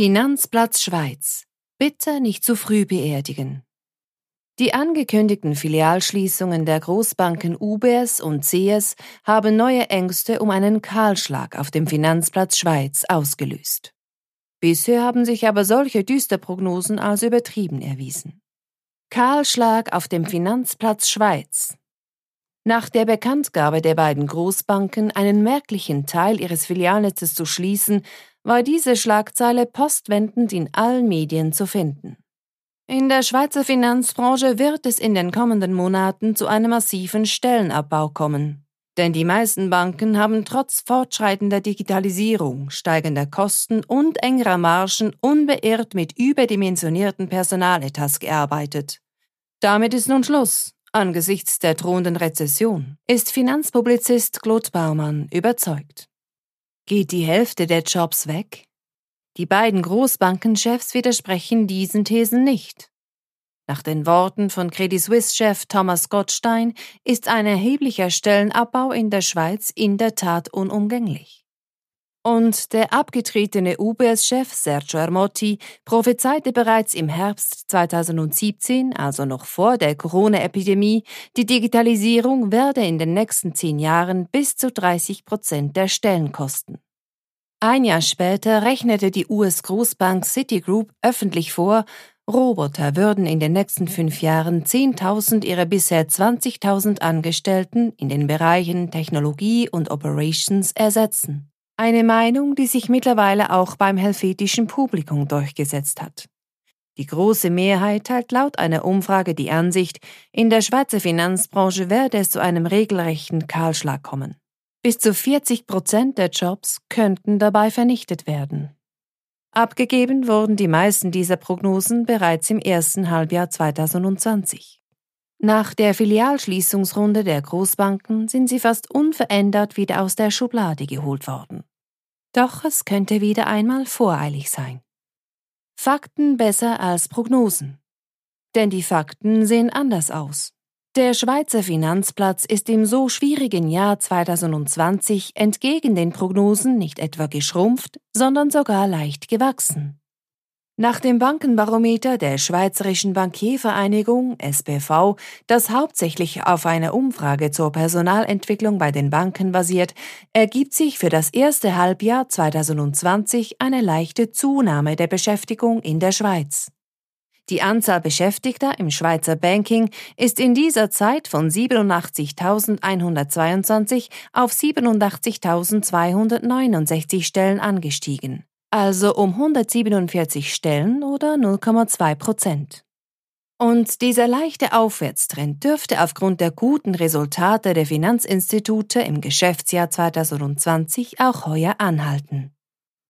Finanzplatz Schweiz. Bitte nicht zu früh beerdigen. Die angekündigten Filialschließungen der Großbanken UBS und CS haben neue Ängste um einen Kahlschlag auf dem Finanzplatz Schweiz ausgelöst. Bisher haben sich aber solche Düsterprognosen als übertrieben erwiesen. Kahlschlag auf dem Finanzplatz Schweiz. Nach der Bekanntgabe der beiden Großbanken, einen merklichen Teil ihres Filialnetzes zu schließen, war diese Schlagzeile postwendend in allen Medien zu finden. In der Schweizer Finanzbranche wird es in den kommenden Monaten zu einem massiven Stellenabbau kommen. Denn die meisten Banken haben trotz fortschreitender Digitalisierung, steigender Kosten und engerer Margen unbeirrt mit überdimensionierten Personaletats gearbeitet. Damit ist nun Schluss. Angesichts der drohenden Rezession ist Finanzpublizist Claude Baumann überzeugt. Geht die Hälfte der Jobs weg? Die beiden Großbankenchefs widersprechen diesen Thesen nicht. Nach den Worten von Credit Suisse-Chef Thomas Gottstein ist ein erheblicher Stellenabbau in der Schweiz in der Tat unumgänglich. Und der abgetretene UBS-Chef Sergio Armotti prophezeite bereits im Herbst 2017, also noch vor der Corona-Epidemie, die Digitalisierung werde in den nächsten zehn Jahren bis zu 30 Prozent der Stellen kosten. Ein Jahr später rechnete die US-Großbank Citigroup öffentlich vor, Roboter würden in den nächsten fünf Jahren 10.000 ihrer bisher 20.000 Angestellten in den Bereichen Technologie und Operations ersetzen. Eine Meinung, die sich mittlerweile auch beim helvetischen Publikum durchgesetzt hat. Die große Mehrheit teilt laut einer Umfrage die Ansicht, in der Schweizer Finanzbranche werde es zu einem regelrechten Kahlschlag kommen. Bis zu 40 Prozent der Jobs könnten dabei vernichtet werden. Abgegeben wurden die meisten dieser Prognosen bereits im ersten Halbjahr 2020. Nach der Filialschließungsrunde der Großbanken sind sie fast unverändert wieder aus der Schublade geholt worden. Doch es könnte wieder einmal voreilig sein. Fakten besser als Prognosen. Denn die Fakten sehen anders aus. Der Schweizer Finanzplatz ist im so schwierigen Jahr 2020 entgegen den Prognosen nicht etwa geschrumpft, sondern sogar leicht gewachsen. Nach dem Bankenbarometer der Schweizerischen Bankiervereinigung SBV, das hauptsächlich auf einer Umfrage zur Personalentwicklung bei den Banken basiert, ergibt sich für das erste Halbjahr 2020 eine leichte Zunahme der Beschäftigung in der Schweiz. Die Anzahl Beschäftigter im Schweizer Banking ist in dieser Zeit von 87.122 auf 87.269 Stellen angestiegen, also um 147 Stellen oder 0,2 Prozent. Und dieser leichte Aufwärtstrend dürfte aufgrund der guten Resultate der Finanzinstitute im Geschäftsjahr 2020 auch heuer anhalten.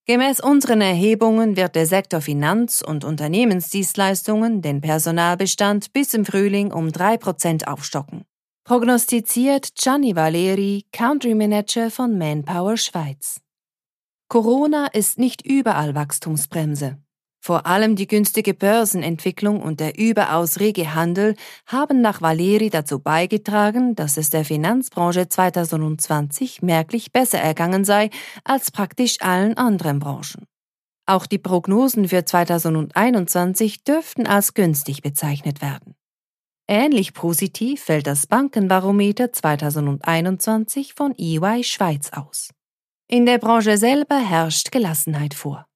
Gemäß unseren Erhebungen wird der Sektor Finanz- und Unternehmensdienstleistungen den Personalbestand bis im Frühling um 3% aufstocken. Prognostiziert Gianni Valeri, Country Manager von Manpower Schweiz. Corona ist nicht überall Wachstumsbremse. Vor allem die günstige Börsenentwicklung und der überaus rege Handel haben nach Valeri dazu beigetragen, dass es der Finanzbranche 2020 merklich besser ergangen sei als praktisch allen anderen Branchen. Auch die Prognosen für 2021 dürften als günstig bezeichnet werden. Ähnlich positiv fällt das Bankenbarometer 2021 von EY Schweiz aus. In der Branche selber herrscht Gelassenheit vor.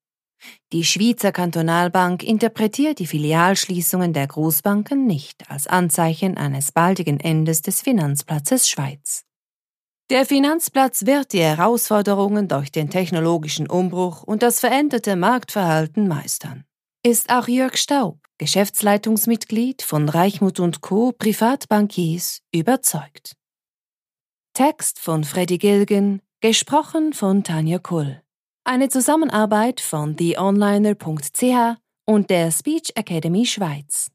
Die Schweizer Kantonalbank interpretiert die Filialschließungen der Großbanken nicht als Anzeichen eines baldigen Endes des Finanzplatzes Schweiz. Der Finanzplatz wird die Herausforderungen durch den technologischen Umbruch und das veränderte Marktverhalten meistern. Ist auch Jörg Staub, Geschäftsleitungsmitglied von Reichmut Co. Privatbankiers, überzeugt. Text von Freddy Gilgen, gesprochen von Tanja Kull. Eine Zusammenarbeit von theonliner.ch und der Speech Academy Schweiz.